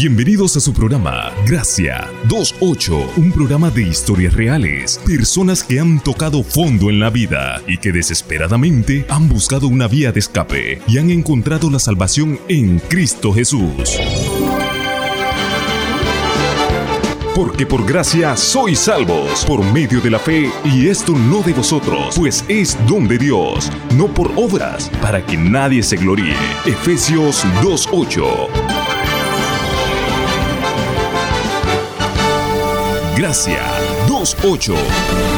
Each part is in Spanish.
Bienvenidos a su programa Gracia 28, un programa de historias reales, personas que han tocado fondo en la vida y que desesperadamente han buscado una vía de escape y han encontrado la salvación en Cristo Jesús. Porque por gracia sois salvos, por medio de la fe, y esto no de vosotros, pues es don de Dios, no por obras, para que nadie se gloríe. Efesios 2.8 Gracia 28.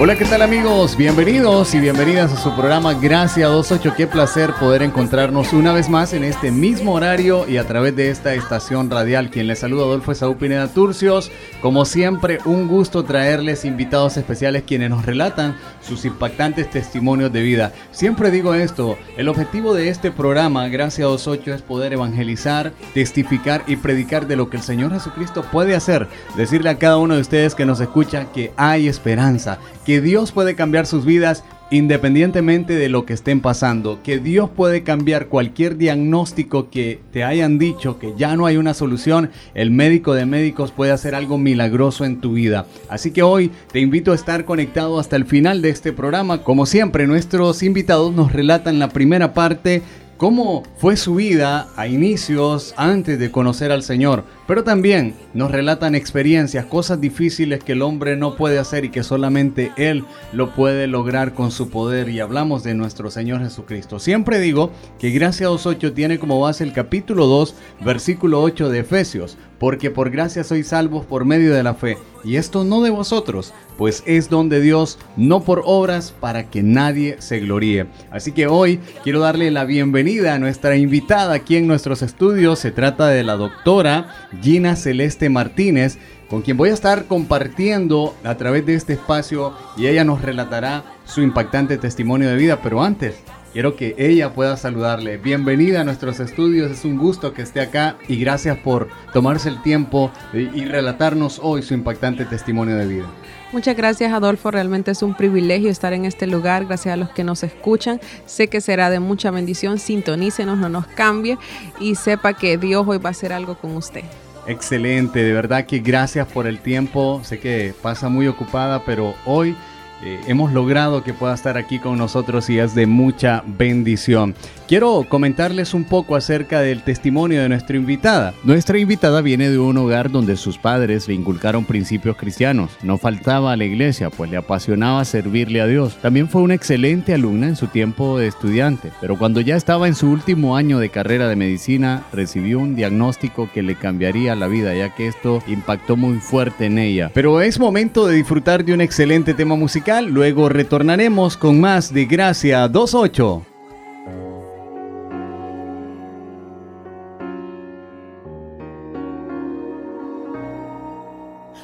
Hola, ¿qué tal amigos? Bienvenidos y bienvenidas a su programa Gracia 28. Qué placer poder encontrarnos una vez más en este mismo horario y a través de esta estación radial. Quien les saluda Adolfo Saúl Pineda Turcios. Como siempre, un gusto traerles invitados especiales quienes nos relatan sus impactantes testimonios de vida. Siempre digo esto, el objetivo de este programa Gracia 28 es poder evangelizar, testificar y predicar de lo que el Señor Jesucristo puede hacer. Decirle a cada uno de ustedes que nos escucha que hay esperanza que Dios puede cambiar sus vidas independientemente de lo que estén pasando, que Dios puede cambiar cualquier diagnóstico que te hayan dicho que ya no hay una solución, el médico de médicos puede hacer algo milagroso en tu vida. Así que hoy te invito a estar conectado hasta el final de este programa. Como siempre, nuestros invitados nos relatan la primera parte cómo fue su vida a inicios antes de conocer al Señor, pero también nos relatan experiencias, cosas difíciles que el hombre no puede hacer y que solamente Él lo puede lograr con su poder. Y hablamos de nuestro Señor Jesucristo. Siempre digo que Gracia 2.8 tiene como base el capítulo 2, versículo 8 de Efesios, porque por gracia sois salvos por medio de la fe, y esto no de vosotros, pues es don de Dios, no por obras, para que nadie se gloríe. Así que hoy quiero darle la bienvenida a nuestra invitada aquí en nuestros estudios. Se trata de la doctora Gina Celeste Martínez, con quien voy a estar compartiendo a través de este espacio y ella nos relatará su impactante testimonio de vida. Pero antes, Quiero que ella pueda saludarle. Bienvenida a nuestros estudios, es un gusto que esté acá y gracias por tomarse el tiempo y relatarnos hoy su impactante testimonio de vida. Muchas gracias Adolfo, realmente es un privilegio estar en este lugar, gracias a los que nos escuchan, sé que será de mucha bendición, sintonícenos, no nos cambie y sepa que Dios hoy va a hacer algo con usted. Excelente, de verdad que gracias por el tiempo, sé que pasa muy ocupada, pero hoy eh, hemos logrado que pueda estar aquí con nosotros y es de mucha bendición. Quiero comentarles un poco acerca del testimonio de nuestra invitada. Nuestra invitada viene de un hogar donde sus padres le inculcaron principios cristianos. No faltaba a la iglesia, pues le apasionaba servirle a Dios. También fue una excelente alumna en su tiempo de estudiante, pero cuando ya estaba en su último año de carrera de medicina, recibió un diagnóstico que le cambiaría la vida, ya que esto impactó muy fuerte en ella. Pero es momento de disfrutar de un excelente tema musical, luego retornaremos con más de Gracia 28.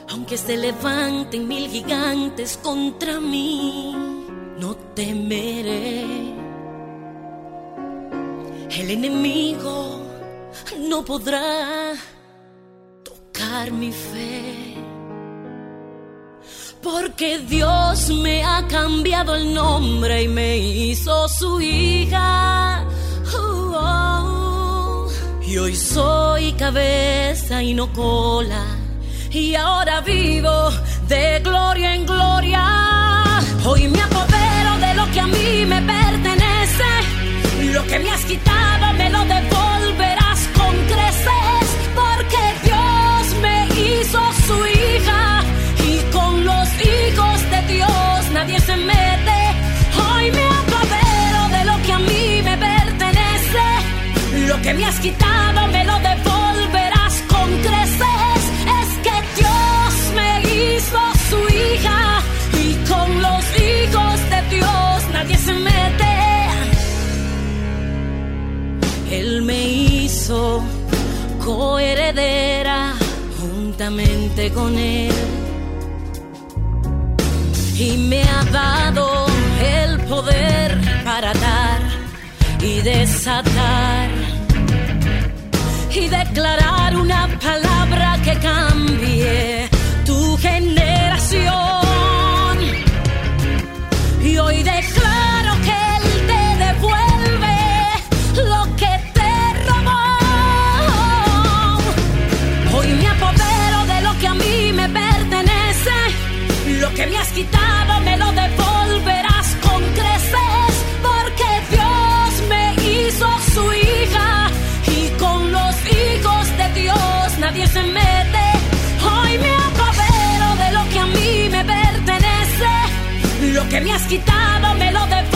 Aunque se levanten mil gigantes contra mí, no temeré. El enemigo no podrá tocar mi fe. Porque Dios me ha cambiado el nombre y me hizo su hija. Oh, oh. Y hoy soy cabeza y no cola y ahora vivo de gloria en gloria. Hoy me apodero de lo que a mí me pertenece, lo que me has quitado me lo devolverás con creces, que me has quitado me lo devolverás con creces. Él me hizo coheredera juntamente con Él. Y me ha dado el poder para dar y desatar y declarar una palabra que cambie tu generación. Has lo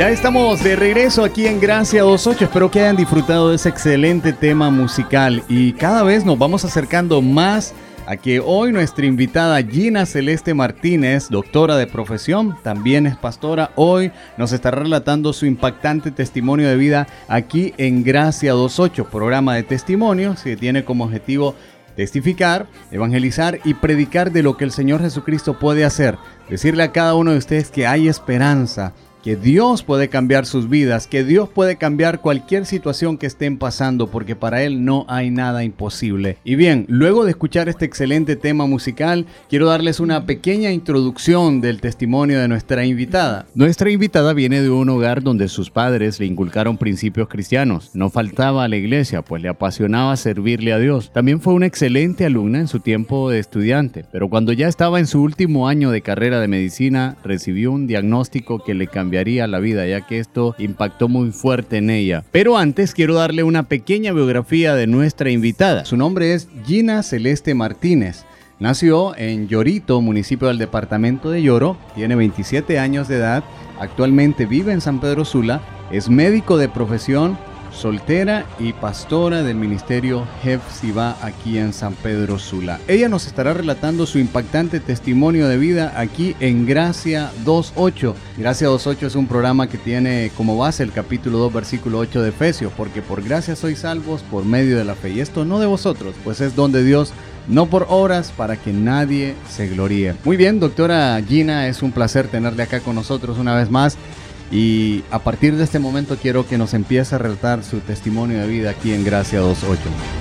Ya estamos de regreso aquí en Gracia 28. Espero que hayan disfrutado de ese excelente tema musical y cada vez nos vamos acercando más a que hoy nuestra invitada Gina Celeste Martínez, doctora de profesión, también es pastora, hoy nos estará relatando su impactante testimonio de vida aquí en Gracia 28, programa de testimonios que tiene como objetivo testificar, evangelizar y predicar de lo que el Señor Jesucristo puede hacer. Decirle a cada uno de ustedes que hay esperanza, que Dios puede cambiar sus vidas, que Dios puede cambiar cualquier situación que estén pasando, porque para Él no hay nada imposible. Y bien, luego de escuchar este excelente tema musical, quiero darles una pequeña introducción del testimonio de nuestra invitada. Nuestra invitada viene de un hogar donde sus padres le inculcaron principios cristianos. No faltaba a la iglesia, pues le apasionaba servirle a Dios. También fue una excelente alumna en su tiempo de estudiante, pero cuando ya estaba en su último año de carrera de medicina, recibió un diagnóstico que le cambiaría la vida, ya que esto impactó muy fuerte en ella. Pero antes quiero darle una pequeña biografía de nuestra invitada. Su nombre es Gina Celeste Martínez. Nació en Llorito, municipio del departamento de Lloro, tiene 27 años de edad, actualmente vive en San Pedro Sula, es médico de profesión, soltera y pastora del ministerio Hefsiba aquí en San Pedro Sula. Ella nos estará relatando su impactante testimonio de vida aquí en Gracia 2.8. Gracia 2.8 es un programa que tiene como base el capítulo 2 versículo 8 de Efesios, porque por gracia sois salvos por medio de la fe. Y esto no de vosotros, pues es donde Dios no por horas para que nadie se gloríe. Muy bien, doctora Gina, es un placer tenerle acá con nosotros una vez más. Y a partir de este momento quiero que nos empiece a relatar su testimonio de vida aquí en Gracia 2.8.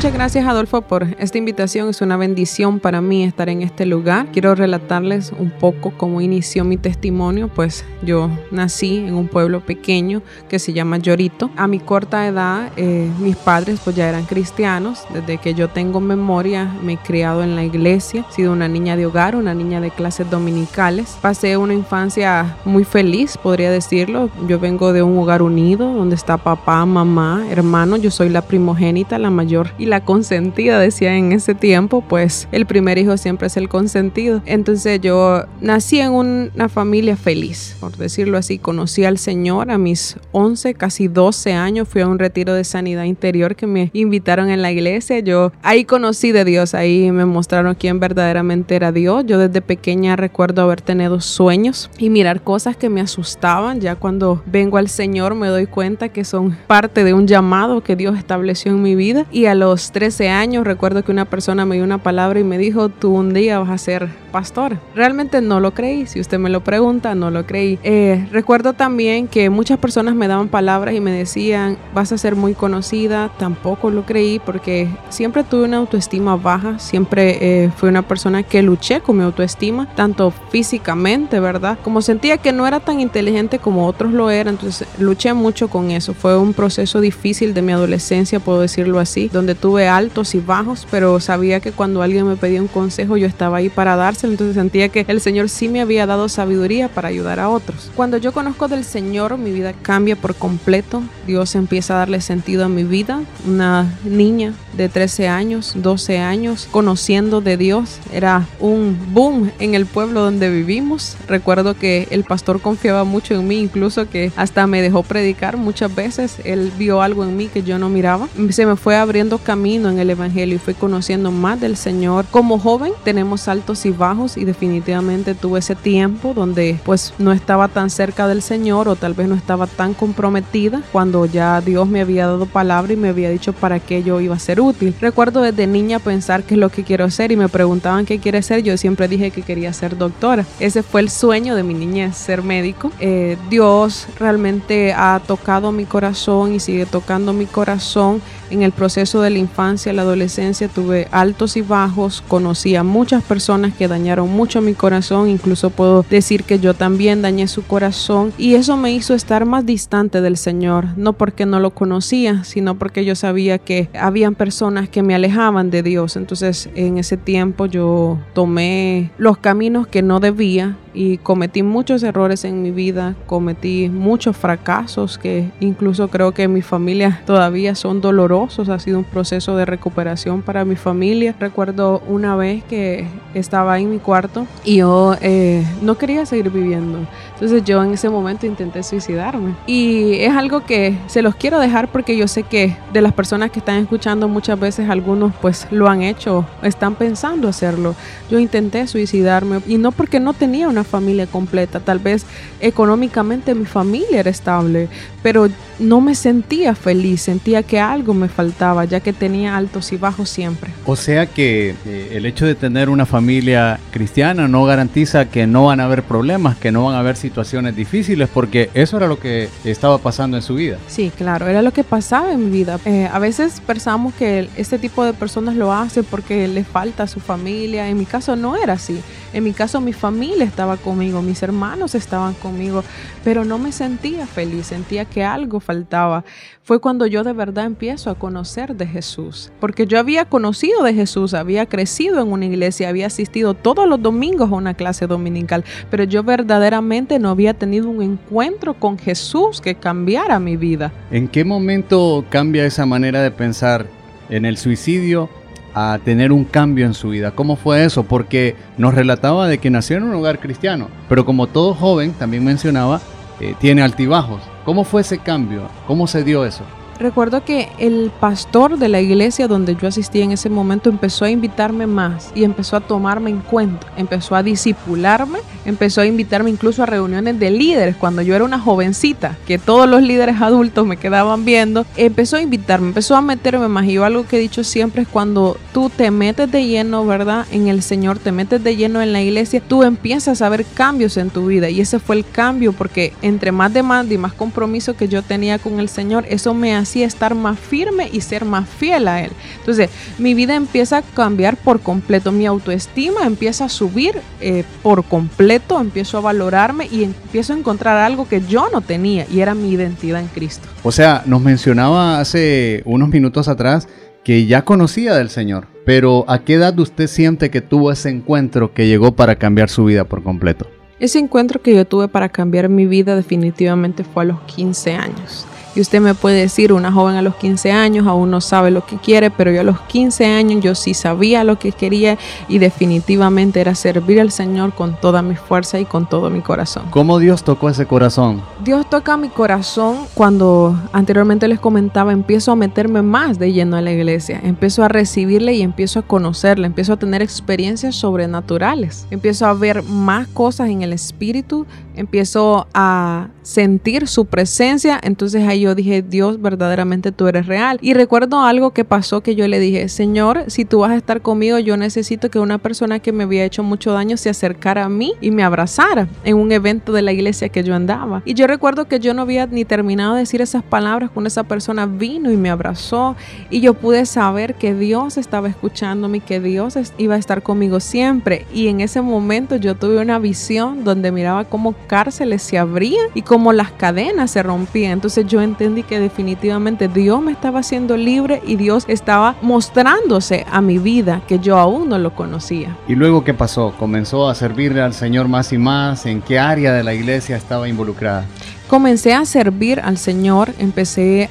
Muchas gracias Adolfo por esta invitación. Es una bendición para mí estar en este lugar. Quiero relatarles un poco cómo inició mi testimonio. Pues yo nací en un pueblo pequeño que se llama Llorito. A mi corta edad eh, mis padres pues ya eran cristianos. Desde que yo tengo memoria me he criado en la iglesia. He sido una niña de hogar, una niña de clases dominicales. Pasé una infancia muy feliz, podría decirlo. Yo vengo de un hogar unido donde está papá, mamá, hermano. Yo soy la primogénita, la mayor y la consentida, decía en ese tiempo, pues el primer hijo siempre es el consentido. Entonces yo nací en una familia feliz, por decirlo así. Conocí al Señor a mis 11, casi 12 años. Fui a un retiro de sanidad interior que me invitaron en la iglesia. Yo ahí conocí de Dios, ahí me mostraron quién verdaderamente era Dios. Yo desde pequeña recuerdo haber tenido sueños y mirar cosas que me asustaban. Ya cuando vengo al Señor me doy cuenta que son parte de un llamado que Dios estableció en mi vida. Y a los 13 años recuerdo que una persona me dio una palabra y me dijo, tú un día vas a ser pastor. Realmente no lo creí, si usted me lo pregunta, no lo creí. Eh, recuerdo también que muchas personas me daban palabras y me decían, vas a ser muy conocida, tampoco lo creí porque siempre tuve una autoestima baja, siempre eh, fui una persona que luché con mi autoestima, tanto físicamente, ¿verdad? Como sentía que no era tan inteligente como otros lo eran, entonces luché mucho con eso. Fue un proceso difícil de mi adolescencia, puedo decirlo así, donde tuve altos y bajos, pero sabía que cuando alguien me pedía un consejo yo estaba ahí para dárselo, entonces sentía que el Señor sí me había dado sabiduría para ayudar a otros. Cuando yo conozco del Señor, mi vida cambia por completo. Dios empieza a darle sentido a mi vida. Una niña de 13 años, 12 años, conociendo de Dios. Era un boom en el pueblo donde vivimos. Recuerdo que el pastor confiaba mucho en mí, incluso que hasta me dejó predicar muchas veces. Él vio algo en mí que yo no miraba. Se me fue abriendo camino en el Evangelio y fui conociendo más del Señor. Como joven tenemos altos y bajos y definitivamente tuve ese tiempo donde pues no estaba tan cerca del Señor o tal vez no estaba tan comprometida cuando ya Dios me había dado palabra y me había dicho para qué yo iba a ser útil. Recuerdo desde niña pensar qué es lo que quiero ser y me preguntaban qué quiere ser. Yo siempre dije que quería ser doctora. Ese fue el sueño de mi niñez, ser médico. Eh, Dios realmente ha tocado mi corazón y sigue tocando mi corazón en el proceso de la infancia la adolescencia tuve altos y bajos, conocí a muchas personas que dañaron mucho mi corazón, incluso puedo decir que yo también dañé su corazón y eso me hizo estar más distante del Señor, no porque no lo conocía, sino porque yo sabía que habían personas que me alejaban de Dios. Entonces en ese tiempo yo tomé los caminos que no debía y cometí muchos errores en mi vida, cometí muchos fracasos que incluso creo que mi familia todavía son dolorosos, ha sido un proceso de recuperación para mi familia. Recuerdo una vez que estaba en mi cuarto y yo eh, no quería seguir viviendo, entonces yo en ese momento intenté suicidarme y es algo que se los quiero dejar porque yo sé que de las personas que están escuchando muchas veces algunos pues lo han hecho, están pensando hacerlo. Yo intenté suicidarme y no porque no tenía una familia completa. Tal vez económicamente mi familia era estable, pero no me sentía feliz, sentía que algo me faltaba, ya que tenía altos y bajos siempre. O sea que eh, el hecho de tener una familia cristiana no garantiza que no van a haber problemas, que no van a haber situaciones difíciles, porque eso era lo que estaba pasando en su vida. Sí, claro, era lo que pasaba en mi vida. Eh, a veces pensamos que este tipo de personas lo hacen porque les falta a su familia. En mi caso no era así. En mi caso mi familia estaba conmigo, mis hermanos estaban conmigo, pero no me sentía feliz, sentía que algo faltaba. Fue cuando yo de verdad empiezo a conocer de Jesús, porque yo había conocido de Jesús, había crecido en una iglesia, había asistido todos los domingos a una clase dominical, pero yo verdaderamente no había tenido un encuentro con Jesús que cambiara mi vida. ¿En qué momento cambia esa manera de pensar en el suicidio a tener un cambio en su vida. ¿Cómo fue eso? Porque nos relataba de que nació en un hogar cristiano, pero como todo joven, también mencionaba, eh, tiene altibajos. ¿Cómo fue ese cambio? ¿Cómo se dio eso? Recuerdo que el pastor de la iglesia donde yo asistí en ese momento empezó a invitarme más y empezó a tomarme en cuenta, empezó a disipularme, empezó a invitarme incluso a reuniones de líderes cuando yo era una jovencita, que todos los líderes adultos me quedaban viendo, empezó a invitarme, empezó a meterme más. Y yo algo que he dicho siempre es cuando tú te metes de lleno, ¿verdad? En el Señor, te metes de lleno en la iglesia, tú empiezas a ver cambios en tu vida y ese fue el cambio porque entre más demanda y más compromiso que yo tenía con el Señor, eso me hace estar más firme y ser más fiel a Él. Entonces, mi vida empieza a cambiar por completo, mi autoestima empieza a subir eh, por completo, empiezo a valorarme y empiezo a encontrar algo que yo no tenía y era mi identidad en Cristo. O sea, nos mencionaba hace unos minutos atrás que ya conocía del Señor, pero ¿a qué edad usted siente que tuvo ese encuentro que llegó para cambiar su vida por completo? Ese encuentro que yo tuve para cambiar mi vida definitivamente fue a los 15 años. Y usted me puede decir, una joven a los 15 años aún no sabe lo que quiere, pero yo a los 15 años yo sí sabía lo que quería y definitivamente era servir al Señor con toda mi fuerza y con todo mi corazón. ¿Cómo Dios tocó ese corazón? Dios toca mi corazón cuando anteriormente les comentaba, empiezo a meterme más de lleno a la iglesia, empiezo a recibirle y empiezo a conocerle, empiezo a tener experiencias sobrenaturales, empiezo a ver más cosas en el espíritu, empiezo a sentir su presencia, entonces ahí yo dije, Dios, verdaderamente tú eres real. Y recuerdo algo que pasó que yo le dije, Señor, si tú vas a estar conmigo, yo necesito que una persona que me había hecho mucho daño se acercara a mí y me abrazara en un evento de la iglesia que yo andaba. Y yo recuerdo que yo no había ni terminado de decir esas palabras cuando esa persona vino y me abrazó y yo pude saber que Dios estaba escuchándome y que Dios iba a estar conmigo siempre. Y en ese momento yo tuve una visión donde miraba cómo cárceles se abrían y cómo las cadenas se rompían. Entonces yo entendí que definitivamente Dios me estaba haciendo libre y Dios estaba mostrándose a mi vida que yo aún no lo conocía. ¿Y luego qué pasó? ¿Comenzó a servirle al Señor más y más? ¿En qué área de la iglesia estaba involucrada? Comencé a servir al Señor, empecé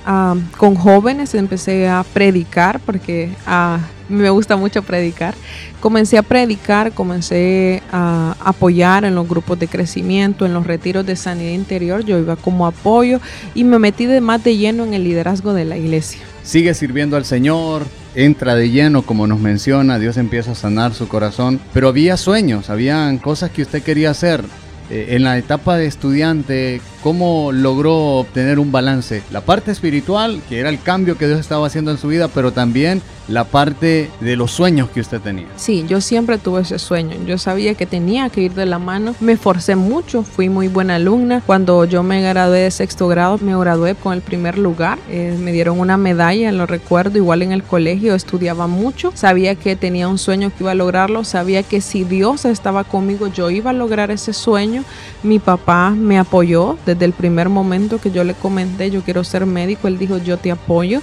con jóvenes, empecé a predicar porque a, me gusta mucho predicar. Comencé a predicar, comencé a apoyar en los grupos de crecimiento, en los retiros de sanidad interior, yo iba como apoyo y me metí de más de lleno en el liderazgo de la iglesia. Sigue sirviendo al Señor, entra de lleno, como nos menciona, Dios empieza a sanar su corazón, pero había sueños, habían cosas que usted quería hacer. Eh, en la etapa de estudiante, ¿cómo logró obtener un balance? La parte espiritual, que era el cambio que Dios estaba haciendo en su vida, pero también la parte de los sueños que usted tenía. Sí, yo siempre tuve ese sueño. Yo sabía que tenía que ir de la mano. Me forcé mucho, fui muy buena alumna. Cuando yo me gradué de sexto grado, me gradué con el primer lugar. Eh, me dieron una medalla, lo recuerdo, igual en el colegio, estudiaba mucho. Sabía que tenía un sueño que iba a lograrlo. Sabía que si Dios estaba conmigo, yo iba a lograr ese sueño. Mi papá me apoyó desde el primer momento que yo le comenté, yo quiero ser médico. Él dijo, yo te apoyo.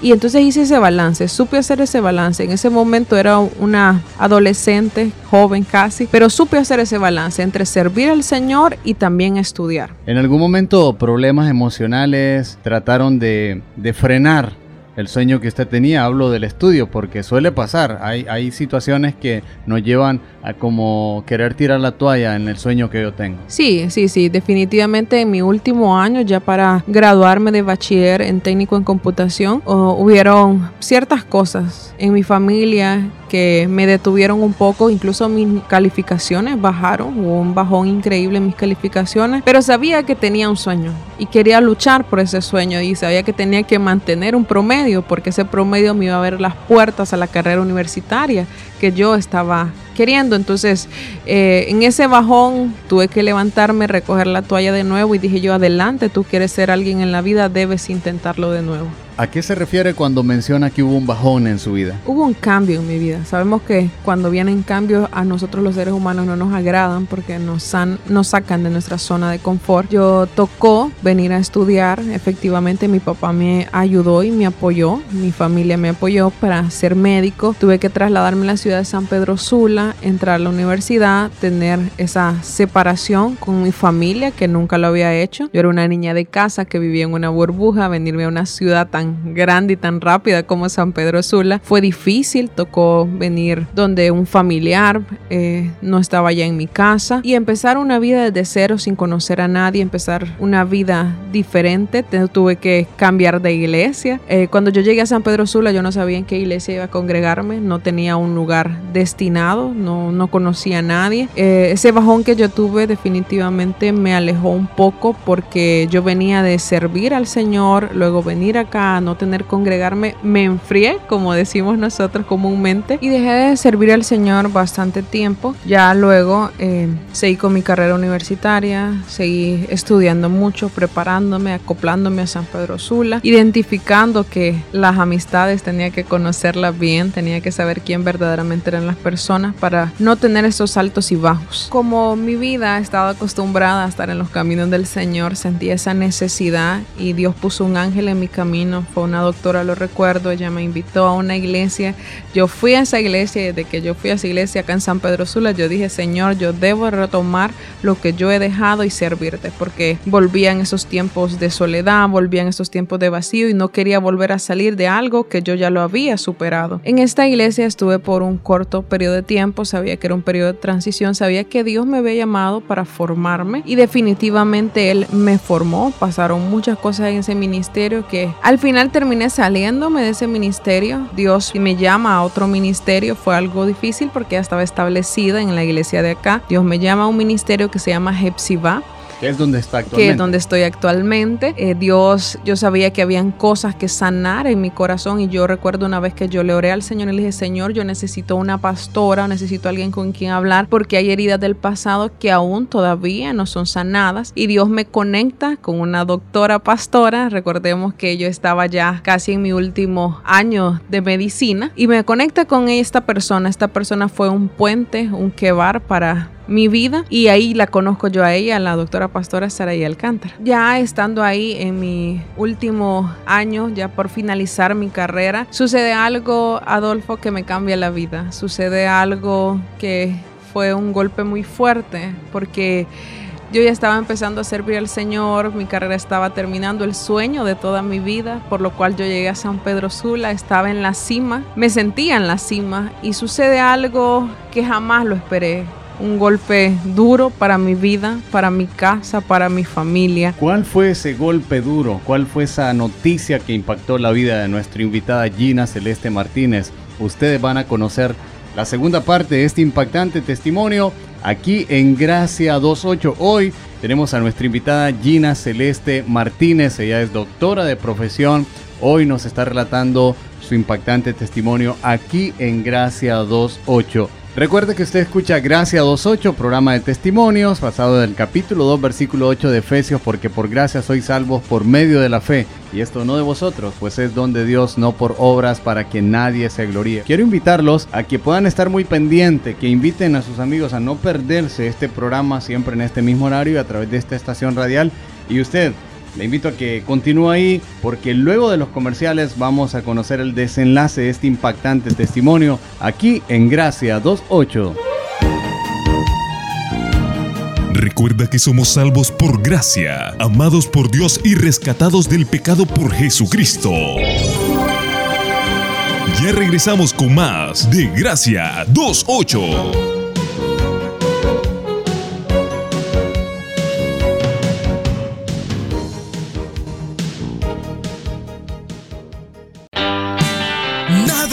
Y entonces hice ese balance, supe hacer ese balance. En ese momento era una adolescente, joven casi, pero supe hacer ese balance entre servir al Señor y también estudiar. ¿En algún momento problemas emocionales trataron de, frenar el sueño que usted tenía, hablo del estudio, porque suele pasar, hay, hay situaciones que nos llevan a como querer tirar la toalla en el sueño que yo tengo. Sí, sí, sí, definitivamente en mi último año, ya para graduarme de bachiller en técnico en computación, hubieron ciertas cosas en mi familia que me detuvieron un poco, incluso mis calificaciones bajaron, hubo un bajón increíble en mis calificaciones, pero sabía que tenía un sueño y quería luchar por ese sueño y sabía que tenía que mantener un promedio porque ese promedio me iba a abrir las puertas a la carrera universitaria que yo estaba queriendo. Entonces, eh, en ese bajón tuve que levantarme, recoger la toalla de nuevo y dije yo, adelante, tú quieres ser alguien en la vida, debes intentarlo de nuevo. ¿A qué se refiere cuando menciona que hubo un bajón en su vida? Hubo un cambio en mi vida. Sabemos que cuando vienen cambios a nosotros los seres humanos no nos agradan porque nos, nos sacan de nuestra zona de confort. Yo tocó venir a estudiar. Efectivamente, mi papá me ayudó y me apoyó. Mi familia me apoyó para ser médico. Tuve que trasladarme a la ciudad de San Pedro Sula, entrar a la universidad, tener esa separación con mi familia que nunca lo había hecho. Yo era una niña de casa que vivía en una burbuja, venirme a una ciudad tan grande y tan rápida como San Pedro Sula. Fue difícil, tocó venir donde un familiar eh, no estaba ya en mi casa y empezar una vida desde cero sin conocer a nadie, empezar una vida diferente. Tuve que cambiar de iglesia. Eh, cuando yo llegué a San Pedro Sula yo no sabía en qué iglesia iba a congregarme, no tenía un lugar destinado, no, no conocía a nadie. Eh, ese bajón que yo tuve definitivamente me alejó un poco porque yo venía de servir al Señor, luego venir acá no tener congregarme, me enfrié, como decimos nosotros comúnmente, y dejé de servir al Señor bastante tiempo. Ya luego eh, seguí con mi carrera universitaria, seguí estudiando mucho, preparándome, acoplándome a San Pedro Sula, identificando que las amistades tenía que conocerlas bien, tenía que saber quién verdaderamente eran las personas para no tener esos altos y bajos. Como mi vida estaba acostumbrada a estar en los caminos del Señor, sentí esa necesidad y Dios puso un ángel en mi camino fue una doctora, lo recuerdo, ella me invitó a una iglesia. Yo fui a esa iglesia desde que yo fui a esa iglesia acá en San Pedro Sula, yo dije, Señor, yo debo retomar lo que yo he dejado y servirte, porque volvían esos tiempos de soledad, volvían esos tiempos de vacío y no quería volver a salir de algo que yo ya lo había superado. En esta iglesia estuve por un corto periodo de tiempo, sabía que era un periodo de transición, sabía que Dios me había llamado para formarme y definitivamente Él me formó. Pasaron muchas cosas en ese ministerio que al final terminé saliéndome de ese ministerio. Dios me llama a otro ministerio, fue algo difícil porque ya estaba establecida en la iglesia de acá. Dios me llama a un ministerio que se llama Hepzibah que es donde está actualmente. Que es donde estoy actualmente. Eh, Dios, yo sabía que habían cosas que sanar en mi corazón y yo recuerdo una vez que yo le oré al Señor y le dije, Señor, yo necesito una pastora, necesito alguien con quien hablar porque hay heridas del pasado que aún todavía no son sanadas y Dios me conecta con una doctora pastora. Recordemos que yo estaba ya casi en mi último año de medicina y me conecta con esta persona. Esta persona fue un puente, un quebar para mi vida y ahí la conozco yo a ella, la doctora pastora Saraí Alcántara. Ya estando ahí en mi último año, ya por finalizar mi carrera, sucede algo, Adolfo, que me cambia la vida. Sucede algo que fue un golpe muy fuerte porque yo ya estaba empezando a servir al Señor, mi carrera estaba terminando, el sueño de toda mi vida, por lo cual yo llegué a San Pedro Sula, estaba en la cima, me sentía en la cima y sucede algo que jamás lo esperé un golpe duro para mi vida, para mi casa, para mi familia. ¿Cuál fue ese golpe duro? ¿Cuál fue esa noticia que impactó la vida de nuestra invitada Gina Celeste Martínez? Ustedes van a conocer la segunda parte de este impactante testimonio aquí en Gracia 28. Hoy tenemos a nuestra invitada Gina Celeste Martínez. Ella es doctora de profesión. Hoy nos está relatando su impactante testimonio aquí en Gracia 28. Recuerde que usted escucha Gracia 2.8, programa de testimonios, basado en el capítulo 2, versículo 8 de Efesios, porque por gracia sois salvos por medio de la fe, y esto no de vosotros, pues es don de Dios, no por obras para que nadie se gloríe. Quiero invitarlos a que puedan estar muy pendientes, que inviten a sus amigos a no perderse este programa siempre en este mismo horario y a través de esta estación radial. Y usted, le invito a que continúe ahí porque luego de los comerciales vamos a conocer el desenlace de este impactante testimonio aquí en Gracia 28. Recuerda que somos salvos por gracia, amados por Dios y rescatados del pecado por Jesucristo. Ya regresamos con más de Gracia 28.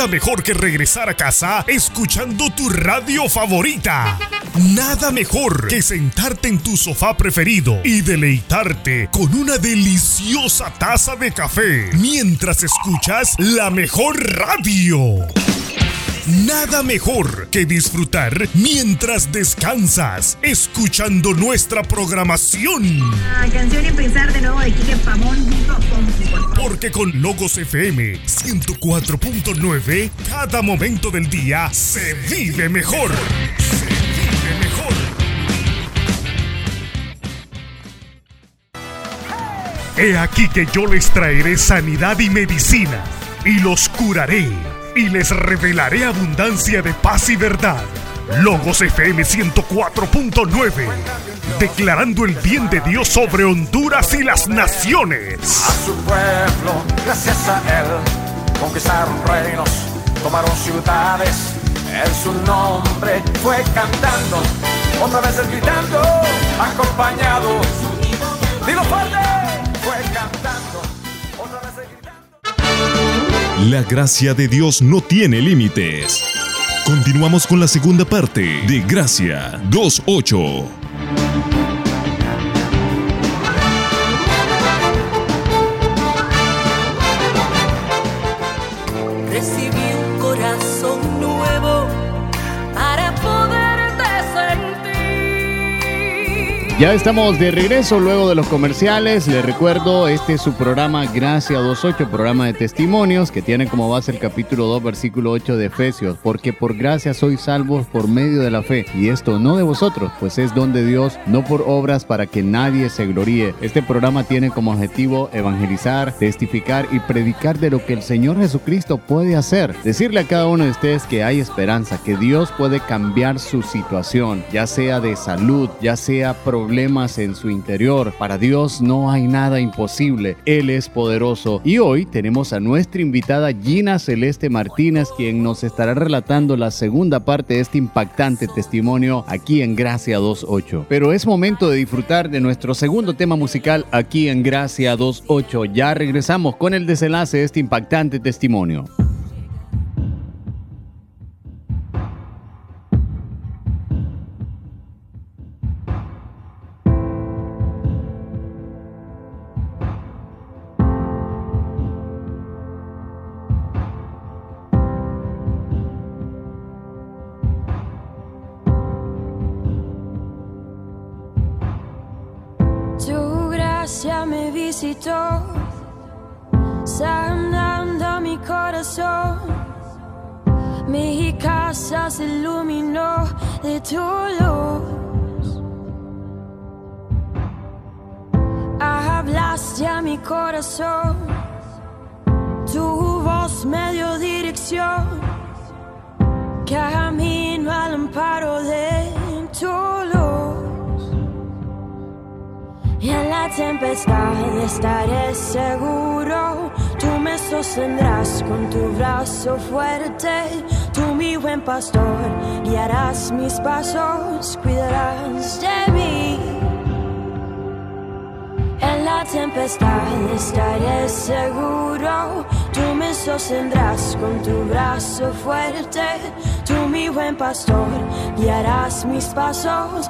Mejor que regresar a casa escuchando tu radio favorita. Nada mejor que sentarte en tu sofá preferido y deleitarte con una deliciosa taza de café mientras escuchas la mejor radio. Nada mejor que disfrutar mientras descansas, escuchando nuestra programación. Ah, canción y pensar de nuevo de Kike Pamón. Porque con Logos FM 104.9, cada momento del día se vive mejor. Se vive mejor. He aquí que yo les traeré sanidad y medicina, y los curaré y les revelaré abundancia de paz y verdad. Logos FM 104.9, declarando el bien de Dios sobre Honduras y las naciones. A su pueblo, gracias a él, conquistaron reinos, tomaron ciudades. En su nombre fue cantando, otra vez gritando, acompañado. Dilo fuerte, fue cantando. La gracia de Dios no tiene límites. Continuamos con la segunda parte de Gracia 2.8. Ya estamos de regreso luego de los comerciales. Les recuerdo, este es su programa Gracia 28, programa de testimonios que tiene como base el capítulo 2, versículo 8 de Efesios. Porque por gracia sois salvos por medio de la fe. Y esto no de vosotros, pues es don de Dios, no por obras para que nadie se gloríe. Este programa tiene como objetivo evangelizar, testificar y predicar de lo que el Señor Jesucristo puede hacer. Decirle a cada uno de ustedes que hay esperanza, que Dios puede cambiar su situación, ya sea de salud, ya sea problemas problemas en su interior. Para Dios no hay nada imposible. Él es poderoso. Y hoy tenemos a nuestra invitada Gina Celeste Martínez, quien nos estará relatando la segunda parte de este impactante testimonio aquí en Gracia 28. Pero es momento de disfrutar de nuestro segundo tema musical aquí en Gracia 28. Ya regresamos con el desenlace de este impactante testimonio. Mis pasos,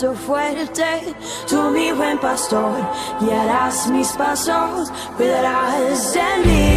Brazo fuerte. Tú, mi buen pastor, guiarás mis pasos, cuidarás de mí.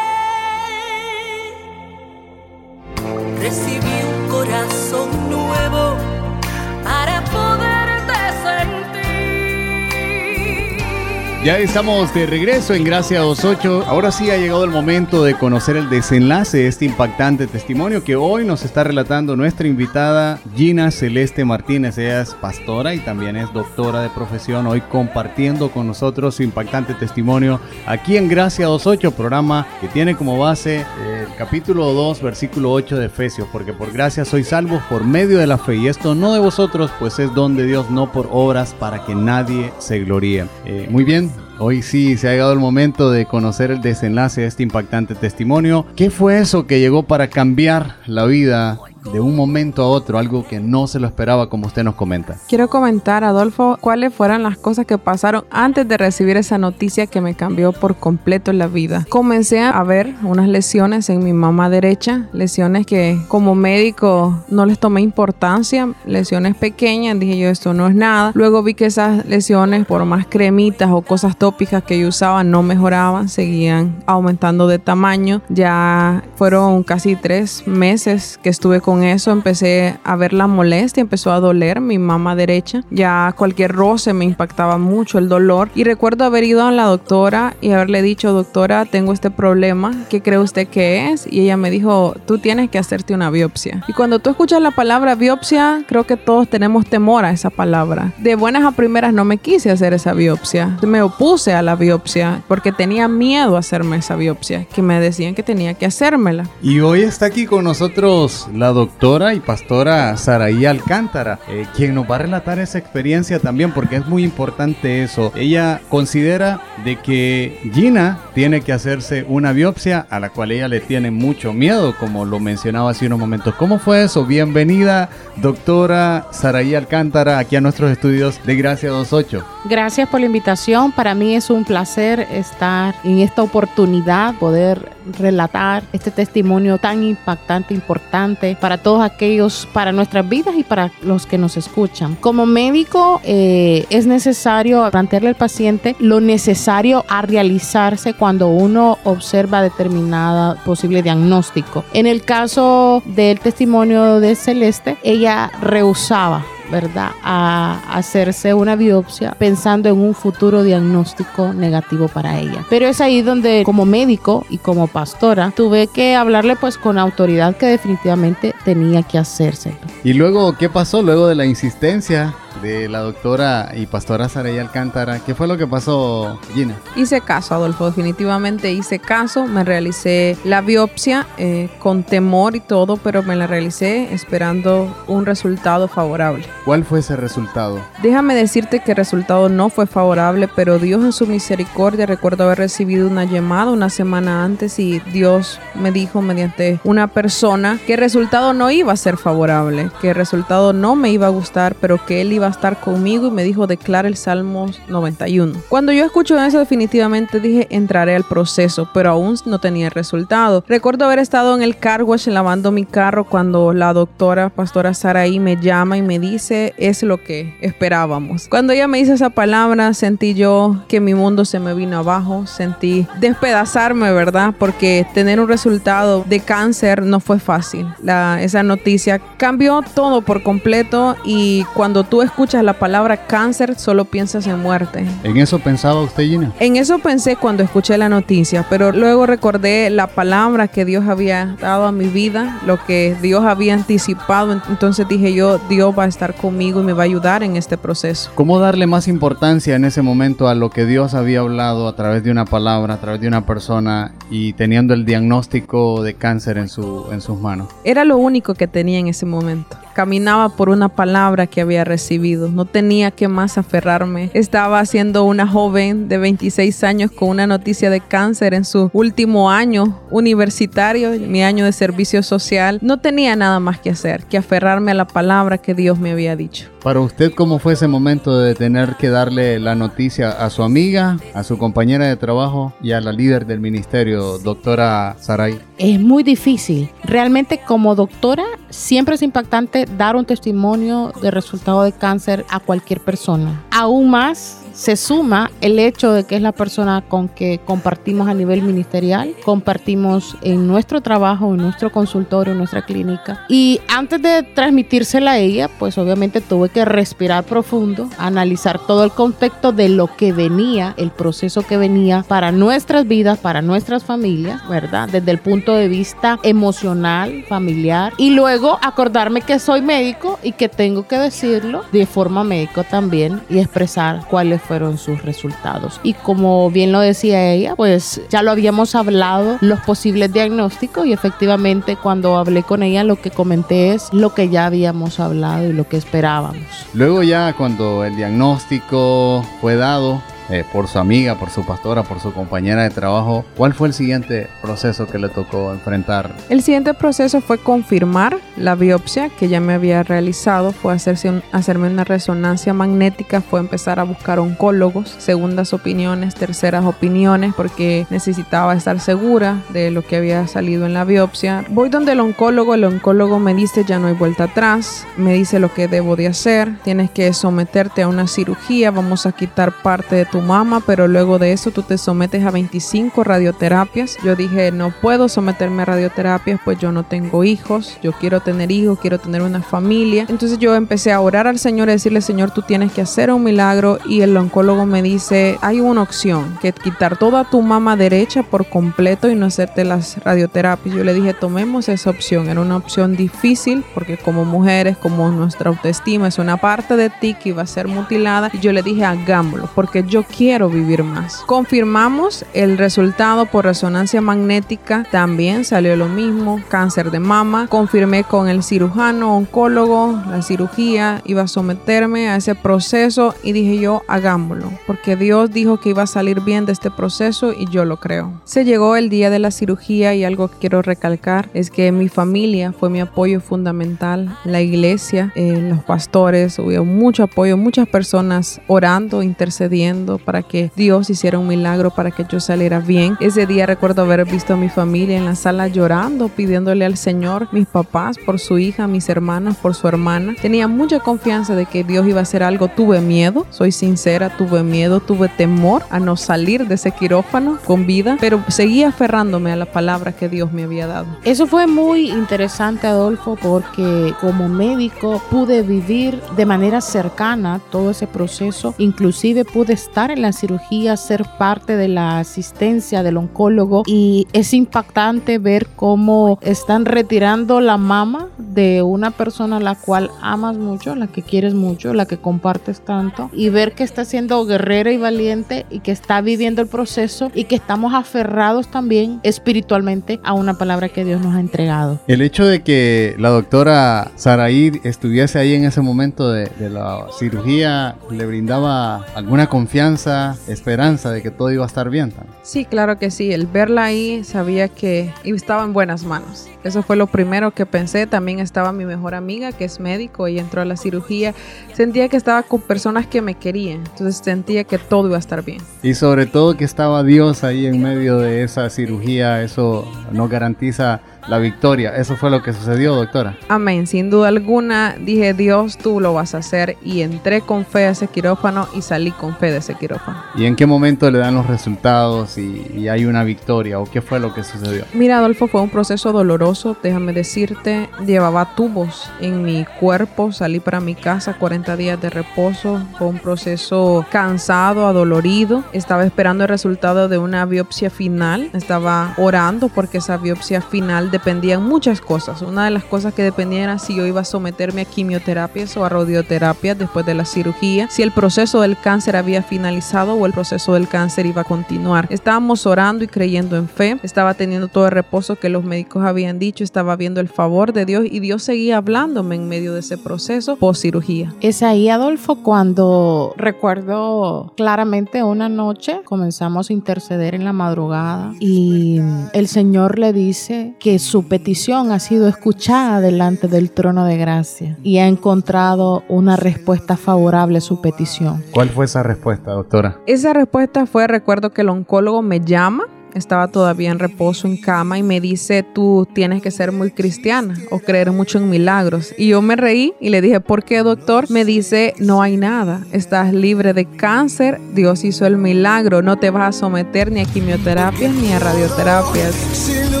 Ya estamos de regreso en Gracia 28. Ahora sí ha llegado el momento de conocer el desenlace de este impactante testimonio que hoy nos está relatando nuestra invitada Gina Celeste Martínez. Ella es pastora y también es doctora de profesión. Hoy compartiendo con nosotros su impactante testimonio aquí en Gracia 28, programa que tiene como base el capítulo 2, versículo 8 de Efesios. Porque por gracia sois salvos por medio de la fe. Y esto no de vosotros, pues es don de Dios, no por obras para que nadie se gloríe. Eh, muy bien, Hoy sí se ha llegado el momento de conocer el desenlace de este impactante testimonio. ¿Qué fue eso que llegó para cambiar la vida de un momento a otro, algo que no se lo esperaba como usted nos comenta. Quiero comentar, Adolfo, cuáles fueron las cosas que pasaron antes de recibir esa noticia que me cambió por completo la vida. Comencé a ver unas lesiones en mi mamá derecha, lesiones que como médico no les tomé importancia, lesiones pequeñas, dije yo esto no es nada. Luego vi que esas lesiones, por más cremitas o cosas tópicas que yo usaba, no mejoraban, seguían aumentando de tamaño. Ya fueron casi tres meses que estuve con con eso empecé a ver la molestia, empezó a doler mi mama derecha. Ya cualquier roce me impactaba mucho el dolor. Y recuerdo haber ido a la doctora y haberle dicho, doctora, tengo este problema, ¿qué cree usted que es? Y ella me dijo, tú tienes que hacerte una biopsia. Y cuando tú escuchas la palabra biopsia, creo que todos tenemos temor a esa palabra. De buenas a primeras no me quise hacer esa biopsia. Me opuse a la biopsia porque tenía miedo a hacerme esa biopsia, que me decían que tenía que hacérmela. Y hoy está aquí con nosotros la doctora doctora y pastora Saraí Alcántara, eh, quien nos va a relatar esa experiencia también, porque es muy importante eso. Ella considera de que Gina tiene que hacerse una biopsia a la cual ella le tiene mucho miedo, como lo mencionaba hace unos momentos. ¿Cómo fue eso? Bienvenida, doctora Saraí Alcántara, aquí a nuestros estudios de Gracia 28. Gracias por la invitación. Para mí es un placer estar en esta oportunidad, poder relatar este testimonio tan impactante, importante para todos aquellos, para nuestras vidas y para los que nos escuchan. Como médico eh, es necesario plantearle al paciente lo necesario a realizarse cuando uno observa determinada posible diagnóstico. En el caso del testimonio de Celeste, ella rehusaba ¿verdad?, a hacerse una biopsia pensando en un futuro diagnóstico negativo para ella. Pero es ahí donde como médico y como pastora tuve que hablarle pues con autoridad que definitivamente tenía que hacérselo. ¿Y luego qué pasó luego de la insistencia? De la doctora y pastora Saray Alcántara. ¿Qué fue lo que pasó, Gina? Hice caso, Adolfo, definitivamente hice caso. Me realicé la biopsia eh, con temor y todo, pero me la realicé esperando un resultado favorable. ¿Cuál fue ese resultado? Déjame decirte que el resultado no fue favorable, pero Dios en su misericordia recuerdo haber recibido una llamada una semana antes y Dios me dijo mediante una persona que el resultado no iba a ser favorable, que el resultado no me iba a gustar, pero que Él iba a estar conmigo y me dijo declara el Salmo 91. Cuando yo escucho eso definitivamente dije entraré al proceso, pero aún no tenía el resultado. Recuerdo haber estado en el car wash lavando mi carro cuando la doctora pastora Saraí me llama y me dice es lo que esperábamos. Cuando ella me dice esa palabra sentí yo que mi mundo se me vino abajo, sentí despedazarme, ¿verdad? Porque tener un resultado de cáncer no fue fácil. La, esa noticia cambió todo por completo y cuando tú escuchas la palabra cáncer, solo piensas en muerte. ¿En eso pensaba usted, Gina? En eso pensé cuando escuché la noticia, pero luego recordé la palabra que Dios había dado a mi vida, lo que Dios había anticipado. Entonces dije yo, Dios va a estar conmigo y me va a ayudar en este proceso. ¿Cómo darle más importancia en ese momento a lo que Dios había hablado a través de una palabra, a través de una persona y teniendo el diagnóstico de cáncer en, su, en sus manos? Era lo único que tenía en ese momento. Caminaba por una palabra que había recibido. No tenía que más aferrarme. Estaba siendo una joven de 26 años con una noticia de cáncer en su último año universitario, mi año de servicio social. No tenía nada más que hacer que aferrarme a la palabra que Dios me había dicho. Para usted, ¿cómo fue ese momento de tener que darle la noticia a su amiga, a su compañera de trabajo y a la líder del ministerio, doctora Saray? Es muy difícil. Realmente como doctora siempre es impactante dar un testimonio de resultado de cáncer a cualquier persona. Aún más se suma el hecho de que es la persona con que compartimos a nivel ministerial, compartimos en nuestro trabajo, en nuestro consultorio, en nuestra clínica. Y antes de transmitírsela a ella, pues obviamente tuve que respirar profundo, analizar todo el contexto de lo que venía, el proceso que venía para nuestras vidas, para nuestras familias, ¿verdad? Desde el punto de vista emocional, familiar. Y luego acordarme que soy médico y que tengo que decirlo de forma médico también y expresar cuáles fueron sus resultados. Y como bien lo decía ella, pues ya lo habíamos hablado, los posibles diagnósticos y efectivamente cuando hablé con ella lo que comenté es lo que ya habíamos hablado y lo que esperábamos. Luego ya cuando el diagnóstico fue dado, eh, por su amiga, por su pastora, por su compañera de trabajo. ¿Cuál fue el siguiente proceso que le tocó enfrentar? El siguiente proceso fue confirmar la biopsia que ya me había realizado, fue hacerse hacerme una resonancia magnética, fue empezar a buscar oncólogos, segundas opiniones, terceras opiniones, porque necesitaba estar segura de lo que había salido en la biopsia. Voy donde el oncólogo, el oncólogo me dice ya no hay vuelta atrás, me dice lo que debo de hacer, tienes que someterte a una cirugía, vamos a quitar parte de tu mama, pero luego de eso tú te sometes a 25 radioterapias. Yo dije, no puedo someterme a radioterapias, pues yo no tengo hijos, yo quiero tener hijos, quiero tener una familia. Entonces yo empecé a orar al Señor y decirle, Señor, tú tienes que hacer un milagro y el oncólogo me dice, hay una opción, que quitar toda tu mama derecha por completo y no hacerte las radioterapias. Yo le dije, tomemos esa opción. Era una opción difícil porque como mujeres, como nuestra autoestima es una parte de ti que iba a ser mutilada. Y yo le dije, hagámoslo, porque yo quiero vivir más. Confirmamos el resultado por resonancia magnética, también salió lo mismo, cáncer de mama. Confirmé con el cirujano, oncólogo, la cirugía, iba a someterme a ese proceso y dije yo, hagámoslo, porque Dios dijo que iba a salir bien de este proceso y yo lo creo. Se llegó el día de la cirugía y algo que quiero recalcar es que mi familia fue mi apoyo fundamental, la iglesia, eh, los pastores, hubo mucho apoyo, muchas personas orando, intercediendo para que Dios hiciera un milagro para que yo saliera bien. Ese día recuerdo haber visto a mi familia en la sala llorando, pidiéndole al Señor, mis papás por su hija, mis hermanos por su hermana. Tenía mucha confianza de que Dios iba a hacer algo. Tuve miedo, soy sincera, tuve miedo, tuve temor a no salir de ese quirófano con vida, pero seguía aferrándome a la palabra que Dios me había dado. Eso fue muy interesante, Adolfo, porque como médico pude vivir de manera cercana todo ese proceso, inclusive pude estar en la cirugía, ser parte de la asistencia del oncólogo. Y es impactante ver cómo están retirando la mama de una persona a la cual amas mucho, la que quieres mucho, la que compartes tanto y ver que está siendo guerrera y valiente y que está viviendo el proceso y que estamos aferrados también espiritualmente a una palabra que Dios nos ha entregado. El hecho de que la doctora Saraí estuviese ahí en ese momento de, de la cirugía le brindaba alguna confianza esperanza de que todo iba a estar bien. Sí, claro que sí. El verla ahí sabía que estaba en buenas manos. Eso fue lo primero que pensé. También estaba mi mejor amiga, que es médico, y entró a la cirugía. Sentía que estaba con personas que me querían. Entonces sentía que todo iba a estar bien. Y sobre todo que estaba Dios ahí en medio de esa cirugía. Eso nos garantiza la victoria. Eso fue lo que sucedió, doctora. Amén. Sin duda alguna, dije, Dios, tú lo vas a hacer. Y entré con fe a ese quirófano y salí con fe de ese quirófano. ¿Y en qué momento le dan los resultados y, y hay una victoria? ¿O qué fue lo que sucedió? Mira, Adolfo, fue un proceso doloroso, déjame decirte. Llevaba tubos en mi cuerpo. Salí para mi casa 40 días de reposo. Fue un proceso cansado, adolorido. Estaba esperando el resultado de una biopsia final. Estaba orando porque esa biopsia final dependían muchas cosas. Una de las cosas que dependían era si yo iba a someterme a quimioterapias o a radioterapias después de la cirugía, si el proceso del cáncer había finalizado o el proceso del cáncer iba a continuar. Estábamos orando y creyendo en fe, estaba teniendo todo el reposo que los médicos habían dicho, estaba viendo el favor de Dios y Dios seguía hablándome en medio de ese proceso post cirugía. Es ahí, Adolfo, cuando recuerdo claramente una noche comenzamos a interceder en la madrugada y el Señor le dice que su petición ha sido escuchada delante del trono de gracia y ha encontrado una respuesta favorable a su petición. ¿Cuál fue esa respuesta, doctora? Esa respuesta fue, recuerdo que el oncólogo me llama estaba todavía en reposo en cama y me dice, tú tienes que ser muy cristiana o creer mucho en milagros. Y yo me reí y le dije, ¿por qué doctor? Me dice, no hay nada, estás libre de cáncer, Dios hizo el milagro, no te vas a someter ni a quimioterapias ni a radioterapias.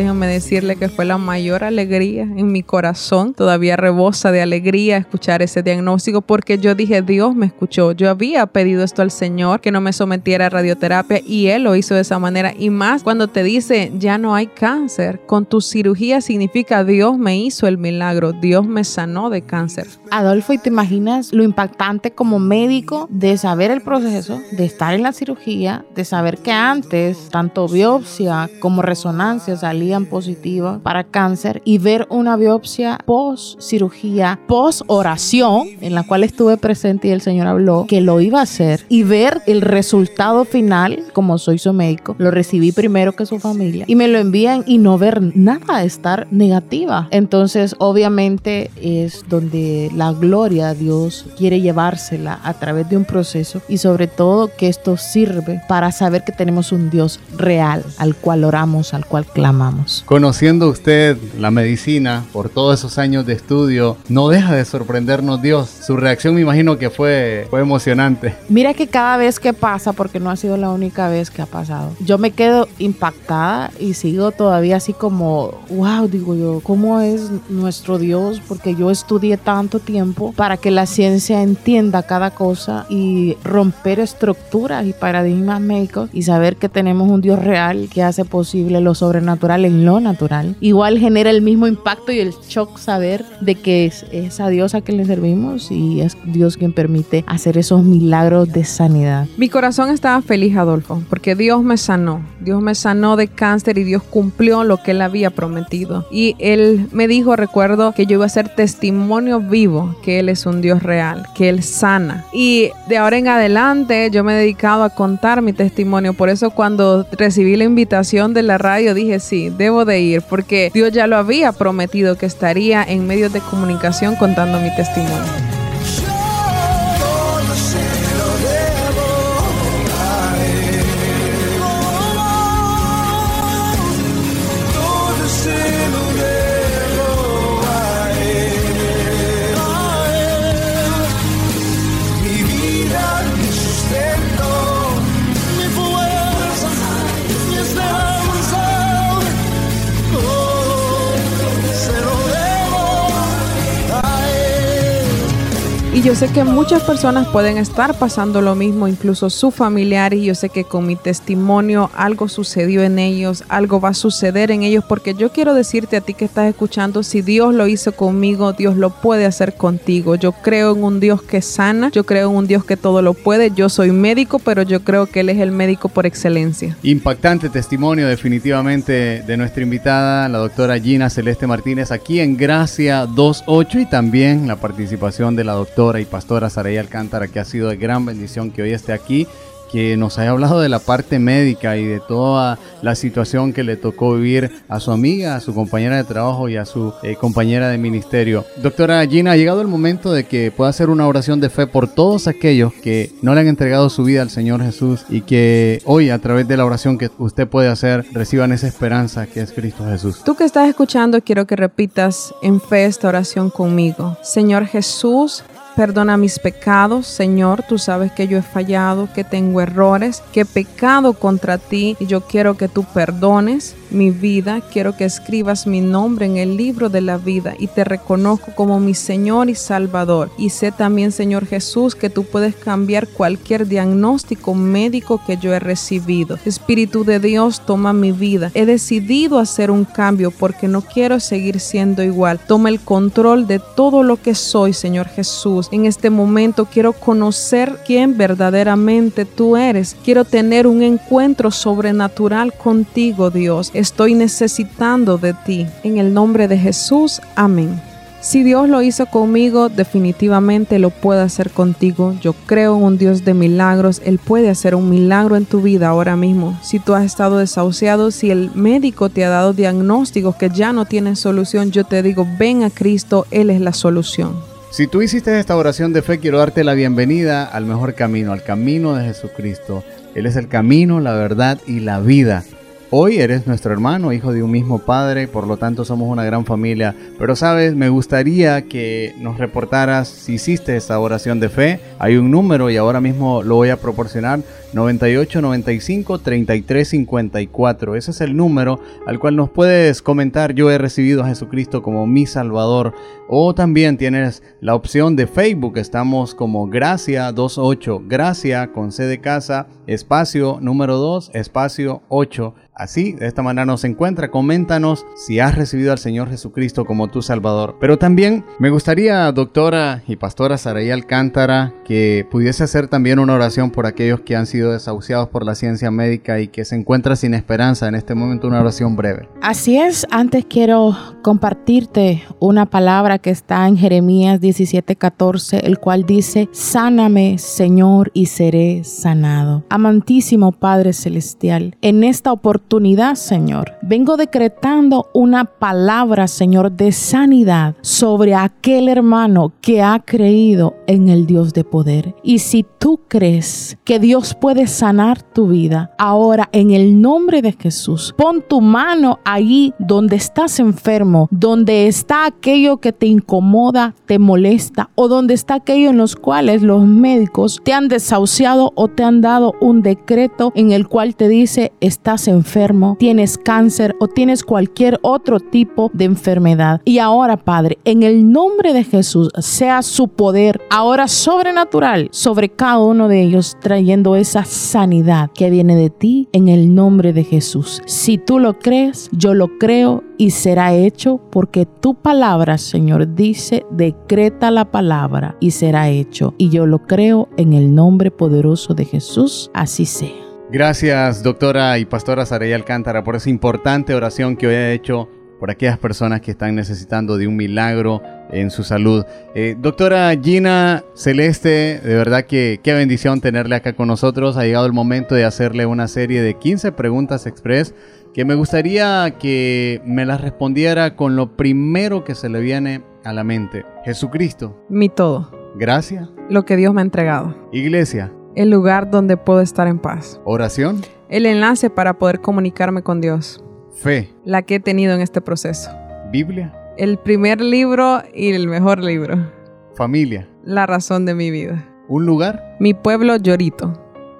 Déjame decirle que fue la mayor alegría en mi corazón. Todavía rebosa de alegría escuchar ese diagnóstico porque yo dije, Dios me escuchó. Yo había pedido esto al Señor, que no me sometiera a radioterapia y Él lo hizo de esa manera. Y más cuando te dice, ya no hay cáncer. Con tu cirugía significa Dios me hizo el milagro. Dios me sanó de cáncer. Adolfo, ¿y te imaginas lo impactante como médico de saber el proceso, de estar en la cirugía, de saber que antes tanto biopsia como resonancia salía positiva para cáncer y ver una biopsia post cirugía, post oración, en la cual estuve presente y el Señor habló que lo iba a hacer y ver el resultado final, como soy su médico, lo recibí primero que su familia y me lo envían y no ver nada, estar negativa. Entonces, obviamente es donde la gloria a Dios quiere llevársela a través de un proceso y sobre todo que esto sirve para saber que tenemos un Dios real al cual oramos, al cual clamamos. Conociendo usted la medicina por todos esos años de estudio, no deja de sorprendernos Dios. Su reacción me imagino que fue, fue emocionante. Mira que cada vez que pasa, porque no ha sido la única vez que ha pasado, yo me quedo impactada y sigo todavía así como, wow, digo yo, ¿cómo es nuestro Dios? Porque yo estudié tanto tiempo para que la ciencia entienda cada cosa y romper estructuras y paradigmas médicos y saber que tenemos un Dios real que hace posible lo sobrenatural lo natural. Igual genera el mismo impacto y el shock saber de que es, esa a Dios a quien le servimos y es Dios quien permite hacer esos milagros de sanidad. Mi corazón estaba feliz, Adolfo, porque Dios me sanó. Dios me sanó de cáncer y Dios cumplió lo que él había prometido. Y él me dijo, recuerdo, que yo iba a ser testimonio vivo, que él es un Dios real, que él sana. Y de ahora en adelante yo me he dedicado a contar mi testimonio. Por eso cuando recibí la invitación de la radio dije, sí, debo de ir porque Dios ya lo había prometido que estaría en medios de comunicación contando mi testimonio. Y yo sé que muchas personas pueden estar pasando lo mismo, incluso sus familiares. Yo sé que con mi testimonio algo sucedió en ellos, algo va a suceder en ellos, porque yo quiero decirte a ti que estás escuchando, si Dios lo hizo conmigo, Dios lo puede hacer contigo. Yo creo en un Dios que sana, yo creo en un Dios que todo lo puede. Yo soy médico, pero yo creo que Él es el médico por excelencia. Impactante testimonio definitivamente de nuestra invitada, la doctora Gina Celeste Martínez, aquí en Gracia 28 y también la participación de la doctora y pastora Saray Alcántara, que ha sido de gran bendición que hoy esté aquí que nos haya hablado de la parte médica y de toda la situación que le tocó vivir a su amiga, a su compañera de trabajo y a su eh, compañera de ministerio. Doctora Gina, ha llegado el momento de que pueda hacer una oración de fe por todos aquellos que no le han entregado su vida al Señor Jesús y que hoy a través de la oración que usted puede hacer reciban esa esperanza que es Cristo Jesús. Tú que estás escuchando, quiero que repitas en fe esta oración conmigo. Señor Jesús, Perdona mis pecados, Señor. Tú sabes que yo he fallado, que tengo errores, que he pecado contra ti y yo quiero que tú perdones mi vida. Quiero que escribas mi nombre en el libro de la vida y te reconozco como mi Señor y Salvador. Y sé también, Señor Jesús, que tú puedes cambiar cualquier diagnóstico médico que yo he recibido. Espíritu de Dios, toma mi vida. He decidido hacer un cambio porque no quiero seguir siendo igual. Toma el control de todo lo que soy, Señor Jesús En este momento quiero conocer quién verdaderamente tú eres. Quiero tener un encuentro sobrenatural contigo, Dios. Estoy necesitando de ti. En el nombre de Jesús, amén. Si Dios lo hizo conmigo, definitivamente lo puede hacer contigo. Yo creo en un Dios de milagros. Él puede hacer un milagro en tu vida ahora mismo. Si tú has estado desahuciado, si el médico te ha dado diagnósticos que ya no tienen solución, yo te digo, ven a Cristo, Él es la solución. Si tú hiciste esta oración de fe, quiero darte la bienvenida al mejor camino, al camino de Jesucristo. Él es el camino, la verdad y la vida. Hoy eres nuestro hermano, hijo de un mismo padre, por lo tanto somos una gran familia. Pero sabes, me gustaría que nos reportaras si hiciste esta oración de fe. Hay un número y ahora mismo lo voy a proporcionar. 98 95 33 54. Ese es el número al cual nos puedes comentar yo he recibido a Jesucristo como mi Salvador. O también tienes la opción de Facebook. Estamos como Gracia 28. Gracia con C de casa, espacio número 2, espacio 8. Así, de esta manera nos encuentra. Coméntanos si has recibido al Señor Jesucristo como tu Salvador. Pero también me gustaría, doctora y pastora Saraí Alcántara, que pudiese hacer también una oración por aquellos que han sido desahuciados por la ciencia médica y que se encuentran sin esperanza. En este momento, una oración breve. Así es, antes quiero compartirte una palabra que está en Jeremías 17:14, el cual dice, Sáname, Señor, y seré sanado. Amantísimo Padre Celestial, en esta oportunidad, Señor. Vengo decretando una palabra, Señor, de sanidad sobre aquel hermano que ha creído en el Dios de poder. Y si tú crees que Dios puede sanar tu vida, ahora en el nombre de Jesús, pon tu mano allí donde estás enfermo, donde está aquello que te incomoda, te molesta o donde está aquello en los cuales los médicos te han desahuciado o te han dado un decreto en el cual te dice estás enfermo tienes cáncer o tienes cualquier otro tipo de enfermedad. Y ahora, Padre, en el nombre de Jesús, sea su poder ahora sobrenatural sobre cada uno de ellos, trayendo esa sanidad que viene de ti en el nombre de Jesús. Si tú lo crees, yo lo creo y será hecho porque tu palabra, Señor, dice, decreta la palabra y será hecho. Y yo lo creo en el nombre poderoso de Jesús. Así sea. Gracias, doctora y pastora Saray Alcántara, por esa importante oración que hoy ha hecho por aquellas personas que están necesitando de un milagro en su salud. Eh, doctora Gina Celeste, de verdad que qué bendición tenerle acá con nosotros. Ha llegado el momento de hacerle una serie de 15 preguntas express que me gustaría que me las respondiera con lo primero que se le viene a la mente. Jesucristo. Mi todo. Gracias. Lo que Dios me ha entregado. Iglesia el lugar donde puedo estar en paz. Oración. El enlace para poder comunicarme con Dios. Fe. La que he tenido en este proceso. Biblia. El primer libro y el mejor libro. Familia. La razón de mi vida. Un lugar. Mi pueblo Llorito.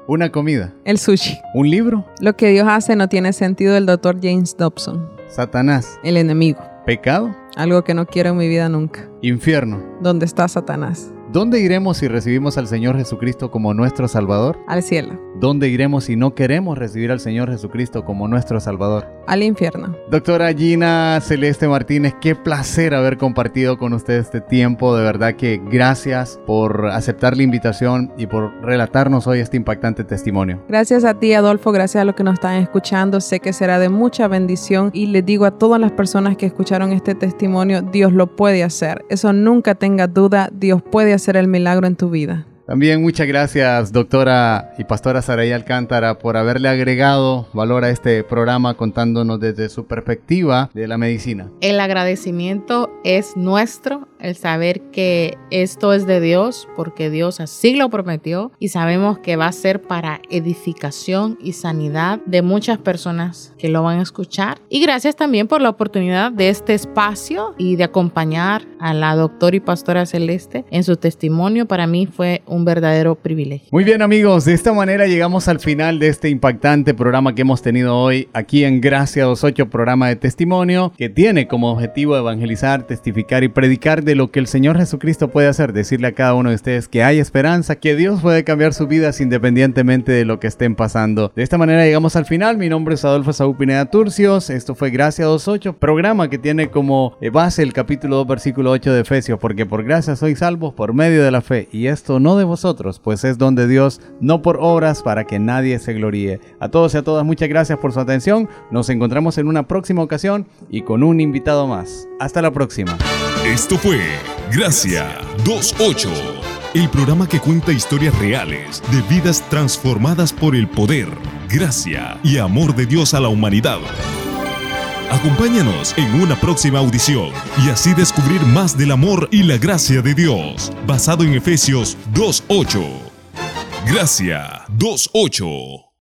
Una comida. El sushi. Un libro. Lo que Dios hace no tiene sentido el doctor James Dobson. Satanás. El enemigo. Pecado. Algo que no quiero en mi vida nunca. Infierno. ¿Dónde está Satanás? ¿Dónde iremos si recibimos al Señor Jesucristo como nuestro Salvador? Al cielo. ¿Dónde iremos si no queremos recibir al Señor Jesucristo como nuestro Salvador? Al infierno. Doctora Gina Celeste Martínez, qué placer haber compartido con usted este tiempo. De verdad que gracias por aceptar la invitación y por relatarnos hoy este impactante testimonio. Gracias a ti, Adolfo. Gracias a los que nos están escuchando. Sé que será de mucha bendición y les digo a todas las personas que escucharon este testimonio, Dios lo puede hacer. Eso nunca tenga duda. Dios puede hacer hacer el milagro en tu vida. También muchas gracias, doctora y pastora Saraí Alcántara, por haberle agregado valor a este programa contándonos desde su perspectiva de la medicina. El agradecimiento es nuestro, el saber que esto es de Dios, porque Dios así lo prometió y sabemos que va a ser para edificación y sanidad de muchas personas que lo van a escuchar. Y gracias también por la oportunidad de este espacio y de acompañar a la doctora y pastora Celeste en su testimonio. Para mí fue un verdadero privilegio. Muy bien amigos, de esta manera llegamos al final de este impactante programa que hemos tenido hoy aquí en Gracia 28, programa de testimonio que tiene como objetivo evangelizar, testificar y predicar de lo que el Señor Jesucristo puede hacer, decirle a cada uno de ustedes que hay esperanza, que Dios puede cambiar sus vidas independientemente de lo que estén pasando. De esta manera llegamos al final. Mi nombre es Adolfo Saúl Pineda Turcios. Esto fue Gracia 2.8, programa que tiene como base el capítulo 2, versículo 8 de Efesios, porque por gracia sois salvos por medio de la fe, y esto no de vosotros, pues es donde Dios, no por obras, para que nadie se gloríe. A todos y a todas, muchas gracias por su atención. Nos encontramos en una próxima ocasión y con un invitado más. Hasta la próxima. Esto Gracia 28, el programa que cuenta historias reales de vidas transformadas por el poder, gracia y amor de Dios a la humanidad. Acompáñanos en una próxima audición y así descubrir más del amor y la gracia de Dios, basado en Efesios 2.8. Gracia 2.8.